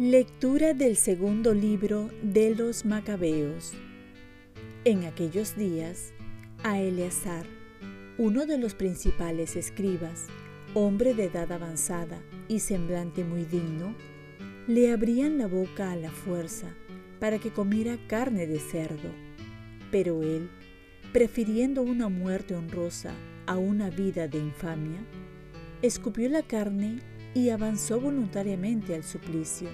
Lectura del segundo libro de los Macabeos. En aquellos días, a Eleazar, uno de los principales escribas, hombre de edad avanzada y semblante muy digno, le abrían la boca a la fuerza para que comiera carne de cerdo. Pero él, prefiriendo una muerte honrosa a una vida de infamia, escupió la carne y avanzó voluntariamente al suplicio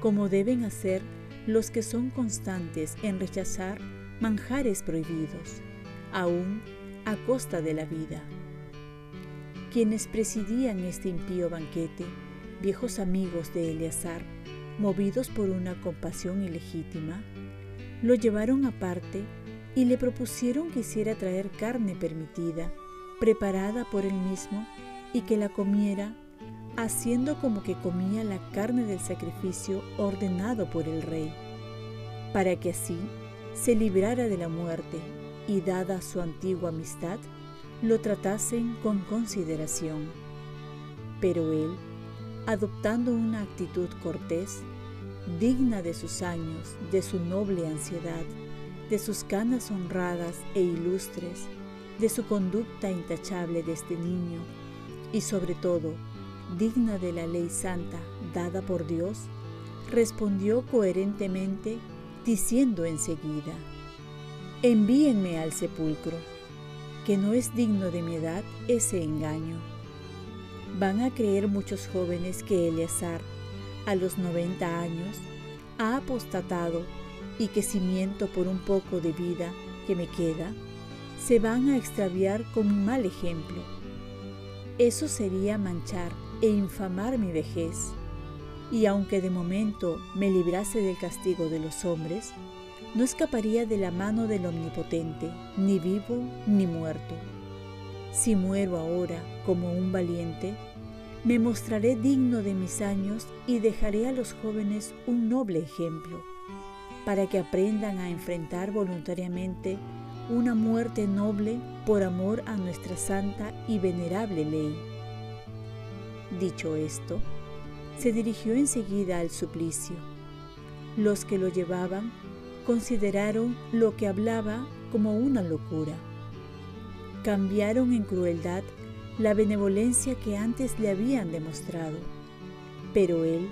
como deben hacer los que son constantes en rechazar manjares prohibidos, aún a costa de la vida. Quienes presidían este impío banquete, viejos amigos de Eleazar, movidos por una compasión ilegítima, lo llevaron aparte y le propusieron que hiciera traer carne permitida, preparada por él mismo, y que la comiera haciendo como que comía la carne del sacrificio ordenado por el rey, para que así se librara de la muerte y dada su antigua amistad, lo tratasen con consideración. Pero él, adoptando una actitud cortés, digna de sus años, de su noble ansiedad, de sus canas honradas e ilustres, de su conducta intachable de este niño, y sobre todo digna de la ley santa dada por Dios, respondió coherentemente diciendo enseguida, envíenme al sepulcro, que no es digno de mi edad ese engaño. Van a creer muchos jóvenes que Eleazar, a los 90 años, ha apostatado y que si miento por un poco de vida que me queda, se van a extraviar con mi mal ejemplo. Eso sería manchar e infamar mi vejez. Y aunque de momento me librase del castigo de los hombres, no escaparía de la mano del Omnipotente, ni vivo ni muerto. Si muero ahora como un valiente, me mostraré digno de mis años y dejaré a los jóvenes un noble ejemplo, para que aprendan a enfrentar voluntariamente una muerte noble por amor a nuestra santa y venerable ley. Dicho esto, se dirigió enseguida al suplicio. Los que lo llevaban consideraron lo que hablaba como una locura. Cambiaron en crueldad la benevolencia que antes le habían demostrado. Pero él,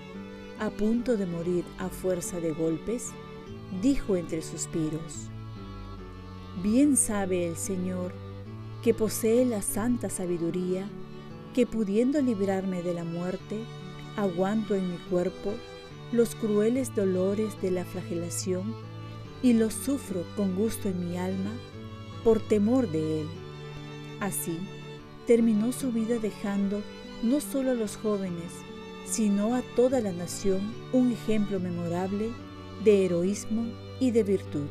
a punto de morir a fuerza de golpes, dijo entre suspiros, Bien sabe el Señor que posee la santa sabiduría que pudiendo librarme de la muerte, aguanto en mi cuerpo los crueles dolores de la flagelación y los sufro con gusto en mi alma por temor de él. Así, terminó su vida dejando no solo a los jóvenes, sino a toda la nación un ejemplo memorable de heroísmo y de virtud.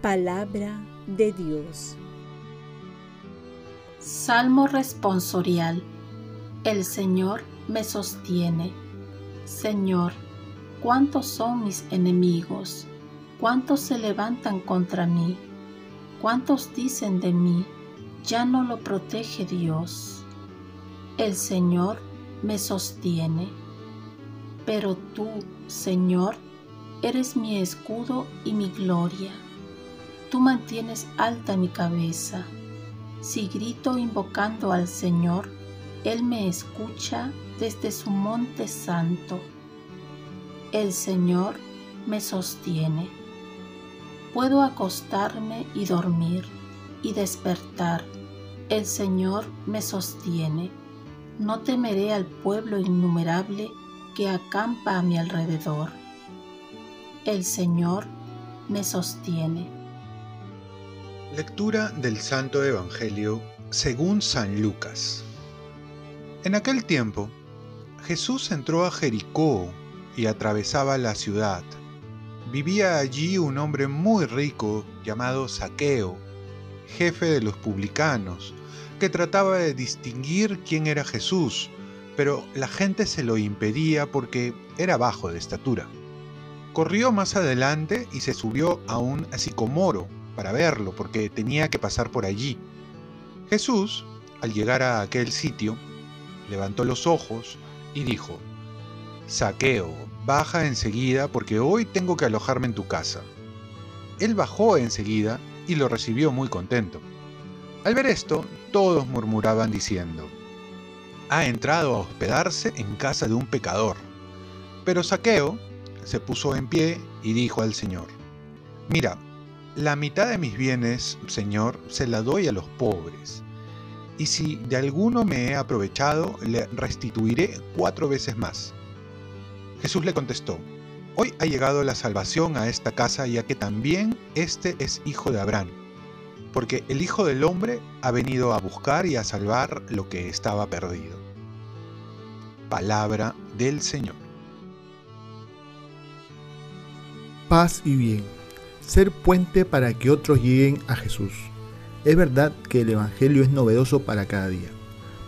Palabra de Dios. Salmo responsorial. El Señor me sostiene. Señor, ¿cuántos son mis enemigos? ¿Cuántos se levantan contra mí? ¿Cuántos dicen de mí, ya no lo protege Dios? El Señor me sostiene. Pero tú, Señor, eres mi escudo y mi gloria. Tú mantienes alta mi cabeza si grito invocando al Señor, Él me escucha desde su monte santo. El Señor me sostiene. Puedo acostarme y dormir y despertar. El Señor me sostiene. No temeré al pueblo innumerable que acampa a mi alrededor. El Señor me sostiene. Lectura del Santo Evangelio según San Lucas. En aquel tiempo, Jesús entró a Jericó y atravesaba la ciudad. Vivía allí un hombre muy rico llamado Saqueo, jefe de los publicanos, que trataba de distinguir quién era Jesús, pero la gente se lo impedía porque era bajo de estatura. corrió más adelante y se subió a un sicomoro para verlo, porque tenía que pasar por allí. Jesús, al llegar a aquel sitio, levantó los ojos y dijo, Saqueo, baja enseguida porque hoy tengo que alojarme en tu casa. Él bajó enseguida y lo recibió muy contento. Al ver esto, todos murmuraban diciendo, ha entrado a hospedarse en casa de un pecador. Pero Saqueo se puso en pie y dijo al Señor, Mira, la mitad de mis bienes, Señor, se la doy a los pobres. Y si de alguno me he aprovechado, le restituiré cuatro veces más. Jesús le contestó, Hoy ha llegado la salvación a esta casa, ya que también este es hijo de Abraham, porque el Hijo del Hombre ha venido a buscar y a salvar lo que estaba perdido. Palabra del Señor. Paz y bien. Ser puente para que otros lleguen a Jesús. Es verdad que el Evangelio es novedoso para cada día.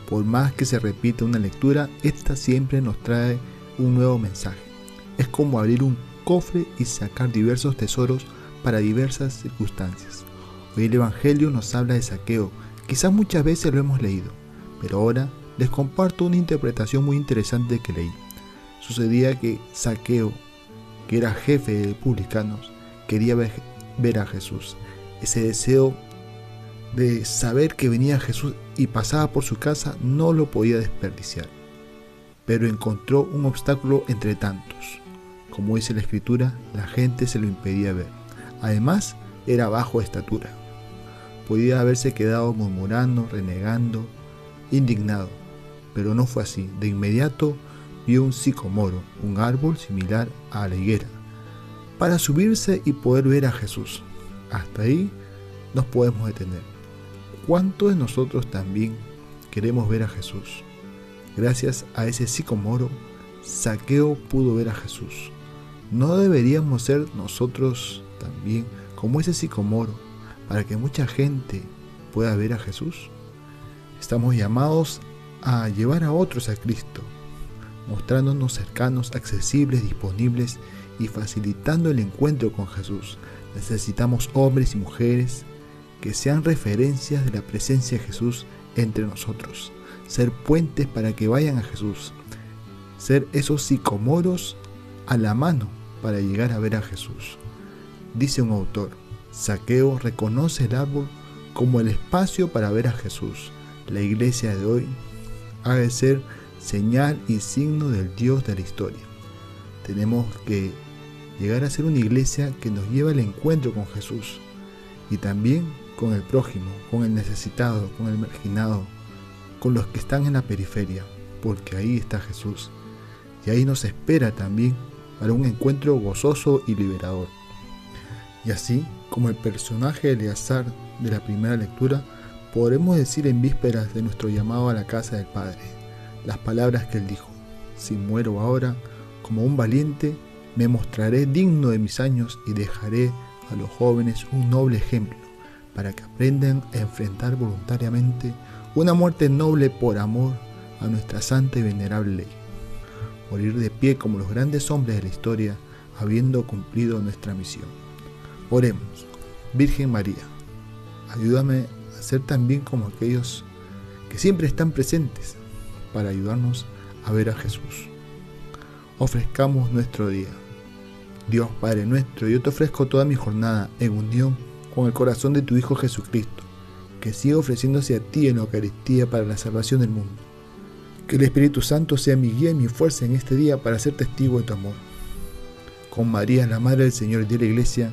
Por más que se repita una lectura, esta siempre nos trae un nuevo mensaje. Es como abrir un cofre y sacar diversos tesoros para diversas circunstancias. El Evangelio nos habla de saqueo, quizás muchas veces lo hemos leído, pero ahora les comparto una interpretación muy interesante que leí. Sucedía que Saqueo, que era jefe de publicanos, quería ver a Jesús. Ese deseo de saber que venía Jesús y pasaba por su casa no lo podía desperdiciar. Pero encontró un obstáculo entre tantos. Como dice la escritura, la gente se lo impedía ver. Además, era bajo estatura. Podía haberse quedado murmurando, renegando, indignado, pero no fue así. De inmediato vio un sicomoro, un árbol similar a la higuera, para subirse y poder ver a Jesús. Hasta ahí nos podemos detener. ¿Cuántos de nosotros también queremos ver a Jesús? Gracias a ese sicomoro, Saqueo pudo ver a Jesús. ¿No deberíamos ser nosotros también como ese sicomoro para que mucha gente pueda ver a Jesús? Estamos llamados a llevar a otros a Cristo, mostrándonos cercanos, accesibles, disponibles y facilitando el encuentro con Jesús. Necesitamos hombres y mujeres que sean referencias de la presencia de Jesús entre nosotros, ser puentes para que vayan a Jesús, ser esos sicomoros a la mano para llegar a ver a Jesús. Dice un autor, Saqueo reconoce el árbol como el espacio para ver a Jesús. La iglesia de hoy ha de ser señal y signo del Dios de la historia. Tenemos que llegar a ser una iglesia que nos lleva al encuentro con Jesús y también con el prójimo, con el necesitado, con el marginado, con los que están en la periferia, porque ahí está Jesús y ahí nos espera también para un encuentro gozoso y liberador. Y así como el personaje de Eleazar de la primera lectura, podremos decir en vísperas de nuestro llamado a la casa del Padre las palabras que él dijo, si muero ahora, como un valiente, me mostraré digno de mis años y dejaré a los jóvenes un noble ejemplo, para que aprendan a enfrentar voluntariamente una muerte noble por amor a nuestra santa y venerable ley. Morir de pie como los grandes hombres de la historia, habiendo cumplido nuestra misión. Oremos, Virgen María, ayúdame a ser también como aquellos que siempre están presentes para ayudarnos a ver a Jesús. Ofrezcamos nuestro día. Dios Padre nuestro, yo te ofrezco toda mi jornada en unión con el corazón de tu Hijo Jesucristo, que siga ofreciéndose a ti en la Eucaristía para la salvación del mundo. Que el Espíritu Santo sea mi guía y mi fuerza en este día para ser testigo de tu amor. Con María, la Madre del Señor y de la Iglesia,